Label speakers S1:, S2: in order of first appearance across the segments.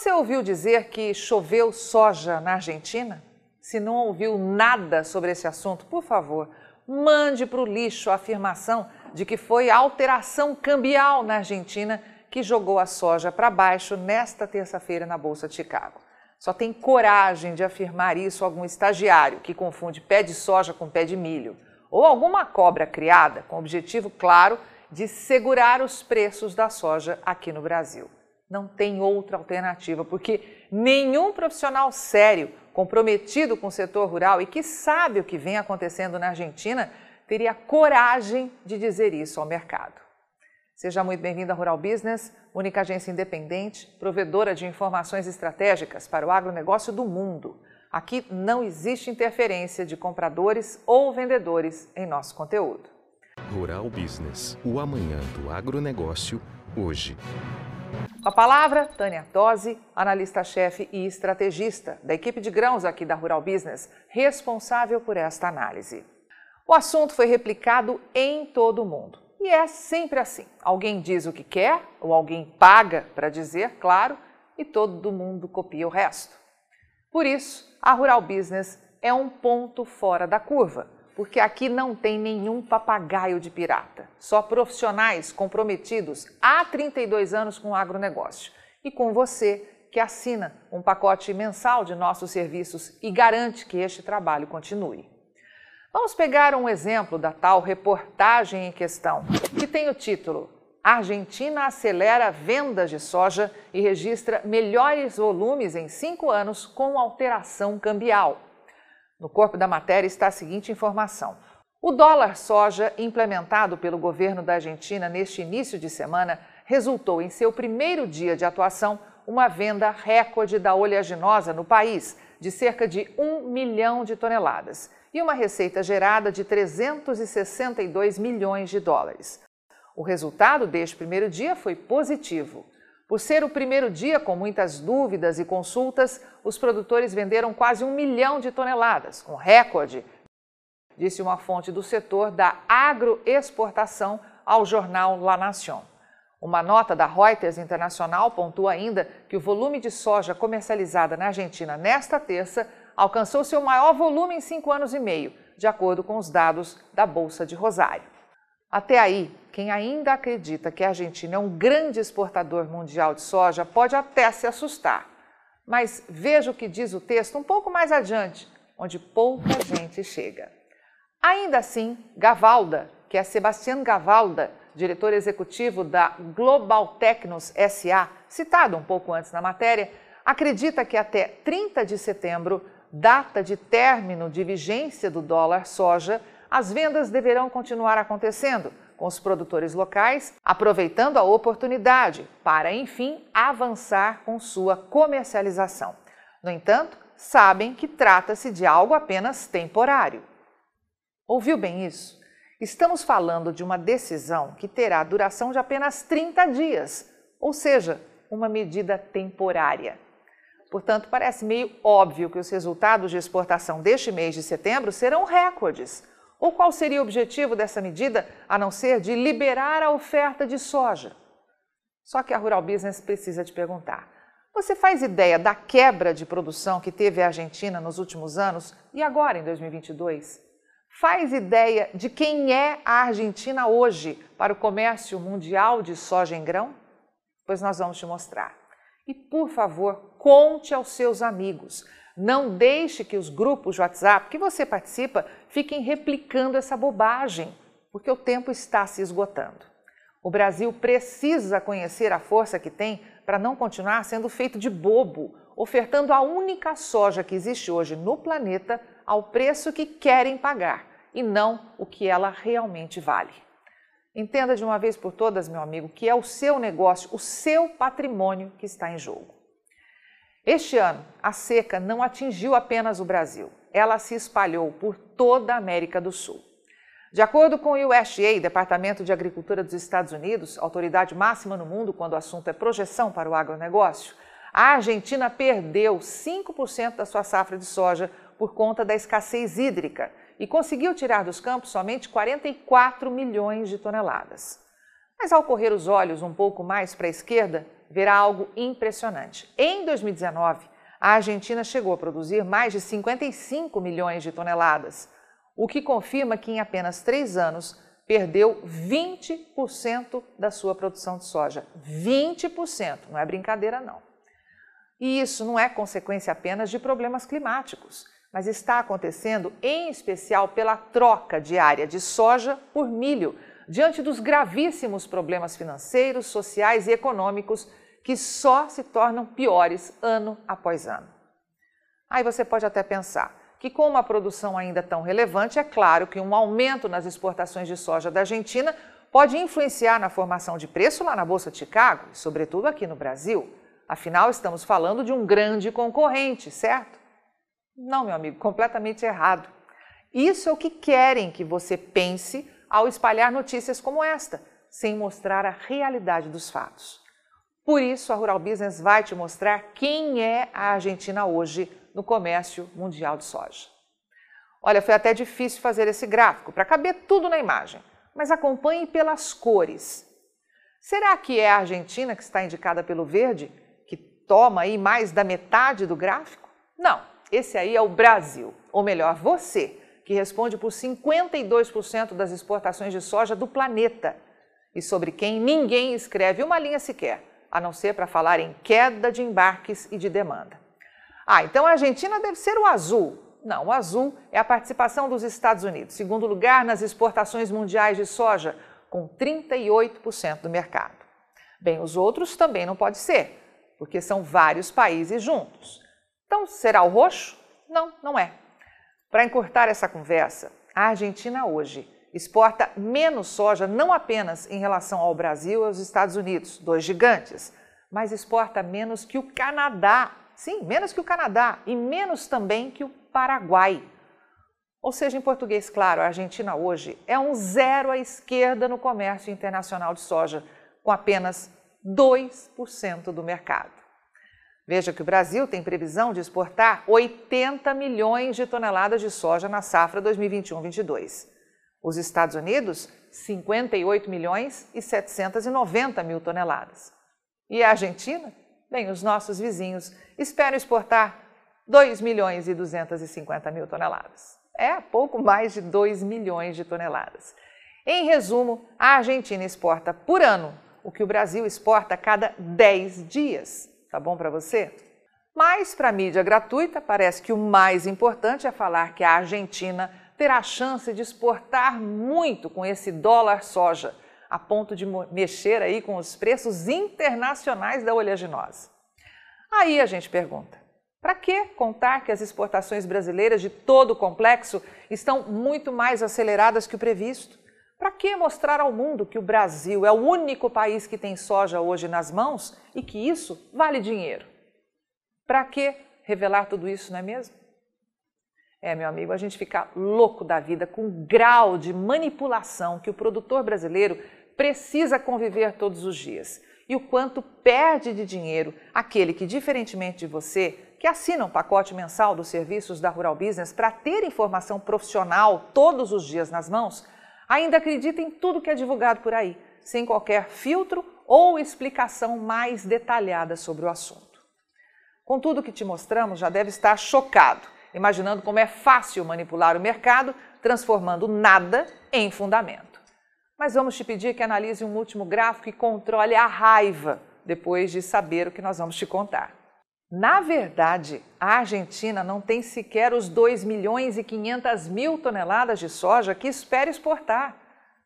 S1: Você ouviu dizer que choveu soja na Argentina? Se não ouviu nada sobre esse assunto, por favor, mande para o lixo a afirmação de que foi alteração cambial na Argentina que jogou a soja para baixo nesta terça-feira na Bolsa de Chicago. Só tem coragem de afirmar isso algum estagiário que confunde pé de soja com pé de milho, ou alguma cobra criada com o objetivo claro de segurar os preços da soja aqui no Brasil. Não tem outra alternativa, porque nenhum profissional sério, comprometido com o setor rural e que sabe o que vem acontecendo na Argentina, teria coragem de dizer isso ao mercado. Seja muito bem-vindo à Rural Business, única agência independente, provedora de informações estratégicas para o agronegócio do mundo. Aqui não existe interferência de compradores ou vendedores em nosso conteúdo.
S2: Rural Business, o amanhã do agronegócio, hoje.
S1: Com a palavra, Tânia Tosi, analista-chefe e estrategista da equipe de grãos aqui da Rural Business, responsável por esta análise. O assunto foi replicado em todo o mundo e é sempre assim: alguém diz o que quer, ou alguém paga para dizer, claro, e todo mundo copia o resto. Por isso, a Rural Business é um ponto fora da curva, porque aqui não tem nenhum papagaio de pirata, só profissionais comprometidos há 32 anos com o agronegócio e com você que assina um pacote mensal de nossos serviços e garante que este trabalho continue. Vamos pegar um exemplo da tal reportagem em questão, que tem o título Argentina acelera vendas de soja e registra melhores volumes em cinco anos com alteração cambial. No corpo da matéria está a seguinte informação. O dólar soja implementado pelo governo da Argentina neste início de semana resultou em seu primeiro dia de atuação uma venda recorde da oleaginosa no país, de cerca de um milhão de toneladas e uma receita gerada de 362 milhões de dólares. O resultado deste primeiro dia foi positivo. Por ser o primeiro dia com muitas dúvidas e consultas, os produtores venderam quase um milhão de toneladas, um recorde, disse uma fonte do setor da agroexportação ao jornal La Nación. Uma nota da Reuters Internacional pontua ainda que o volume de soja comercializada na Argentina nesta terça alcançou seu maior volume em cinco anos e meio, de acordo com os dados da Bolsa de Rosário. Até aí, quem ainda acredita que a Argentina é um grande exportador mundial de soja pode até se assustar. Mas veja o que diz o texto um pouco mais adiante, onde pouca gente chega. Ainda assim, Gavalda, que é Sebastián Gavalda, diretor executivo da Global Tecnos SA, citado um pouco antes na matéria, acredita que até 30 de setembro data de término de vigência do dólar soja, as vendas deverão continuar acontecendo, com os produtores locais aproveitando a oportunidade para, enfim, avançar com sua comercialização. No entanto, sabem que trata-se de algo apenas temporário. Ouviu bem isso? Estamos falando de uma decisão que terá duração de apenas 30 dias, ou seja, uma medida temporária. Portanto, parece meio óbvio que os resultados de exportação deste mês de setembro serão recordes. Ou qual seria o objetivo dessa medida, a não ser de liberar a oferta de soja? Só que a Rural Business precisa te perguntar: você faz ideia da quebra de produção que teve a Argentina nos últimos anos e agora em 2022? Faz ideia de quem é a Argentina hoje para o comércio mundial de soja em grão? Pois nós vamos te mostrar. E, por favor, conte aos seus amigos. Não deixe que os grupos de WhatsApp que você participa fiquem replicando essa bobagem, porque o tempo está se esgotando. O Brasil precisa conhecer a força que tem para não continuar sendo feito de bobo, ofertando a única soja que existe hoje no planeta ao preço que querem pagar e não o que ela realmente vale. Entenda de uma vez por todas, meu amigo, que é o seu negócio, o seu patrimônio que está em jogo. Este ano, a seca não atingiu apenas o Brasil, ela se espalhou por toda a América do Sul. De acordo com o USDA, Departamento de Agricultura dos Estados Unidos, autoridade máxima no mundo quando o assunto é projeção para o agronegócio, a Argentina perdeu 5% da sua safra de soja por conta da escassez hídrica e conseguiu tirar dos campos somente 44 milhões de toneladas. Mas ao correr os olhos um pouco mais para a esquerda, verá algo impressionante. Em 2019, a Argentina chegou a produzir mais de 55 milhões de toneladas, o que confirma que em apenas três anos perdeu 20% da sua produção de soja. 20%, não é brincadeira não. E isso não é consequência apenas de problemas climáticos, mas está acontecendo em especial pela troca diária de soja por milho, diante dos gravíssimos problemas financeiros, sociais e econômicos que só se tornam piores ano após ano. Aí você pode até pensar que, com uma produção ainda tão relevante, é claro que um aumento nas exportações de soja da Argentina pode influenciar na formação de preço lá na Bolsa de Chicago, e sobretudo aqui no Brasil. Afinal, estamos falando de um grande concorrente, certo? Não, meu amigo, completamente errado. Isso é o que querem que você pense ao espalhar notícias como esta, sem mostrar a realidade dos fatos. Por isso, a Rural Business vai te mostrar quem é a Argentina hoje no comércio mundial de soja. Olha, foi até difícil fazer esse gráfico para caber tudo na imagem, mas acompanhe pelas cores. Será que é a Argentina que está indicada pelo verde? toma aí mais da metade do gráfico? Não, esse aí é o Brasil, ou melhor, você, que responde por 52% das exportações de soja do planeta e sobre quem ninguém escreve uma linha sequer, a não ser para falar em queda de embarques e de demanda. Ah, então a Argentina deve ser o azul. Não, o azul é a participação dos Estados Unidos, segundo lugar nas exportações mundiais de soja, com 38% do mercado. Bem, os outros também não pode ser, porque são vários países juntos. Então, será o roxo? Não, não é. Para encurtar essa conversa, a Argentina hoje exporta menos soja não apenas em relação ao Brasil e aos Estados Unidos, dois gigantes, mas exporta menos que o Canadá. Sim, menos que o Canadá e menos também que o Paraguai. Ou seja, em português claro, a Argentina hoje é um zero à esquerda no comércio internacional de soja, com apenas 2% do mercado. Veja que o Brasil tem previsão de exportar 80 milhões de toneladas de soja na safra 2021-22. Os Estados Unidos, 58 milhões e 790 mil toneladas. E a Argentina? Bem, os nossos vizinhos esperam exportar 2 milhões e 250 mil toneladas. É pouco mais de 2 milhões de toneladas. Em resumo, a Argentina exporta por ano o que o Brasil exporta a cada 10 dias. Tá bom para você? Mas para a mídia gratuita, parece que o mais importante é falar que a Argentina terá a chance de exportar muito com esse dólar soja, a ponto de mexer aí com os preços internacionais da oleaginosa. Aí a gente pergunta: para que contar que as exportações brasileiras de todo o complexo estão muito mais aceleradas que o previsto? Para que mostrar ao mundo que o Brasil é o único país que tem soja hoje nas mãos e que isso vale dinheiro? Para que revelar tudo isso, não é mesmo? É, meu amigo, a gente fica louco da vida com o grau de manipulação que o produtor brasileiro precisa conviver todos os dias e o quanto perde de dinheiro aquele que, diferentemente de você, que assina um pacote mensal dos serviços da Rural Business para ter informação profissional todos os dias nas mãos, ainda acredita em tudo que é divulgado por aí, sem qualquer filtro ou explicação mais detalhada sobre o assunto. Com tudo que te mostramos, já deve estar chocado, imaginando como é fácil manipular o mercado, transformando nada em fundamento. Mas vamos te pedir que analise um último gráfico e controle a raiva depois de saber o que nós vamos te contar. Na verdade, a Argentina não tem sequer os 2 milhões e 500 mil toneladas de soja que espera exportar.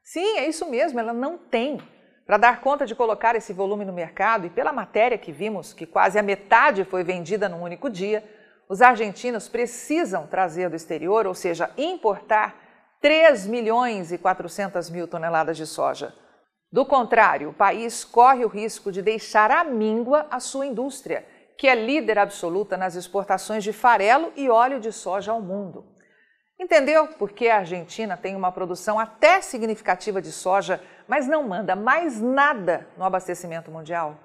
S1: Sim, é isso mesmo, ela não tem. Para dar conta de colocar esse volume no mercado, e pela matéria que vimos, que quase a metade foi vendida num único dia, os argentinos precisam trazer do exterior, ou seja, importar 3 milhões e 400 mil toneladas de soja. Do contrário, o país corre o risco de deixar à míngua a sua indústria, que é líder absoluta nas exportações de farelo e óleo de soja ao mundo. Entendeu por que a Argentina tem uma produção até significativa de soja, mas não manda mais nada no abastecimento mundial?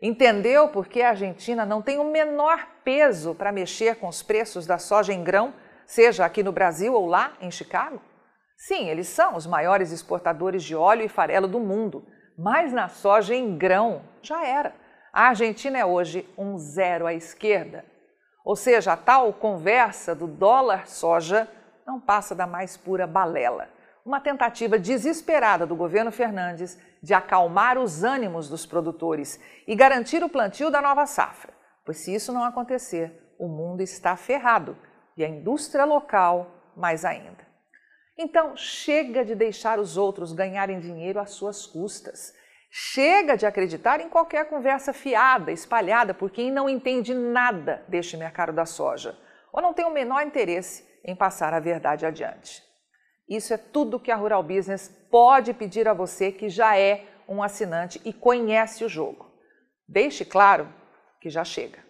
S1: Entendeu por que a Argentina não tem o menor peso para mexer com os preços da soja em grão, seja aqui no Brasil ou lá em Chicago? Sim, eles são os maiores exportadores de óleo e farelo do mundo, mas na soja em grão já era. A Argentina é hoje um zero à esquerda. Ou seja, a tal conversa do dólar soja não passa da mais pura balela. Uma tentativa desesperada do governo Fernandes de acalmar os ânimos dos produtores e garantir o plantio da nova safra. Pois se isso não acontecer, o mundo está ferrado e a indústria local mais ainda. Então, chega de deixar os outros ganharem dinheiro às suas custas. Chega de acreditar em qualquer conversa fiada, espalhada por quem não entende nada deste mercado da soja ou não tem o menor interesse em passar a verdade adiante. Isso é tudo que a Rural Business pode pedir a você que já é um assinante e conhece o jogo. Deixe claro que já chega.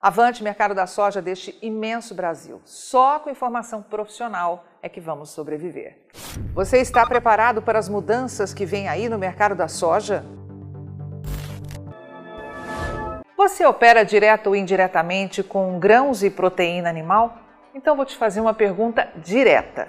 S1: Avante mercado da soja deste imenso Brasil. Só com informação profissional é que vamos sobreviver. Você está preparado para as mudanças que vêm aí no mercado da soja? Você opera direto ou indiretamente com grãos e proteína animal? Então vou te fazer uma pergunta direta.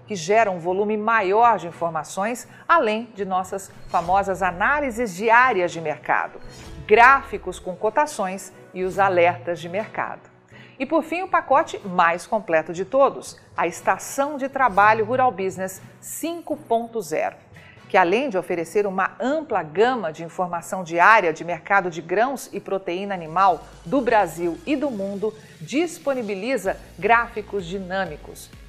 S1: que gera um volume maior de informações, além de nossas famosas análises diárias de mercado gráficos com cotações e os alertas de mercado. E por fim, o pacote mais completo de todos, a Estação de Trabalho Rural Business 5.0, que além de oferecer uma ampla gama de informação diária de mercado de grãos e proteína animal do Brasil e do mundo, disponibiliza gráficos dinâmicos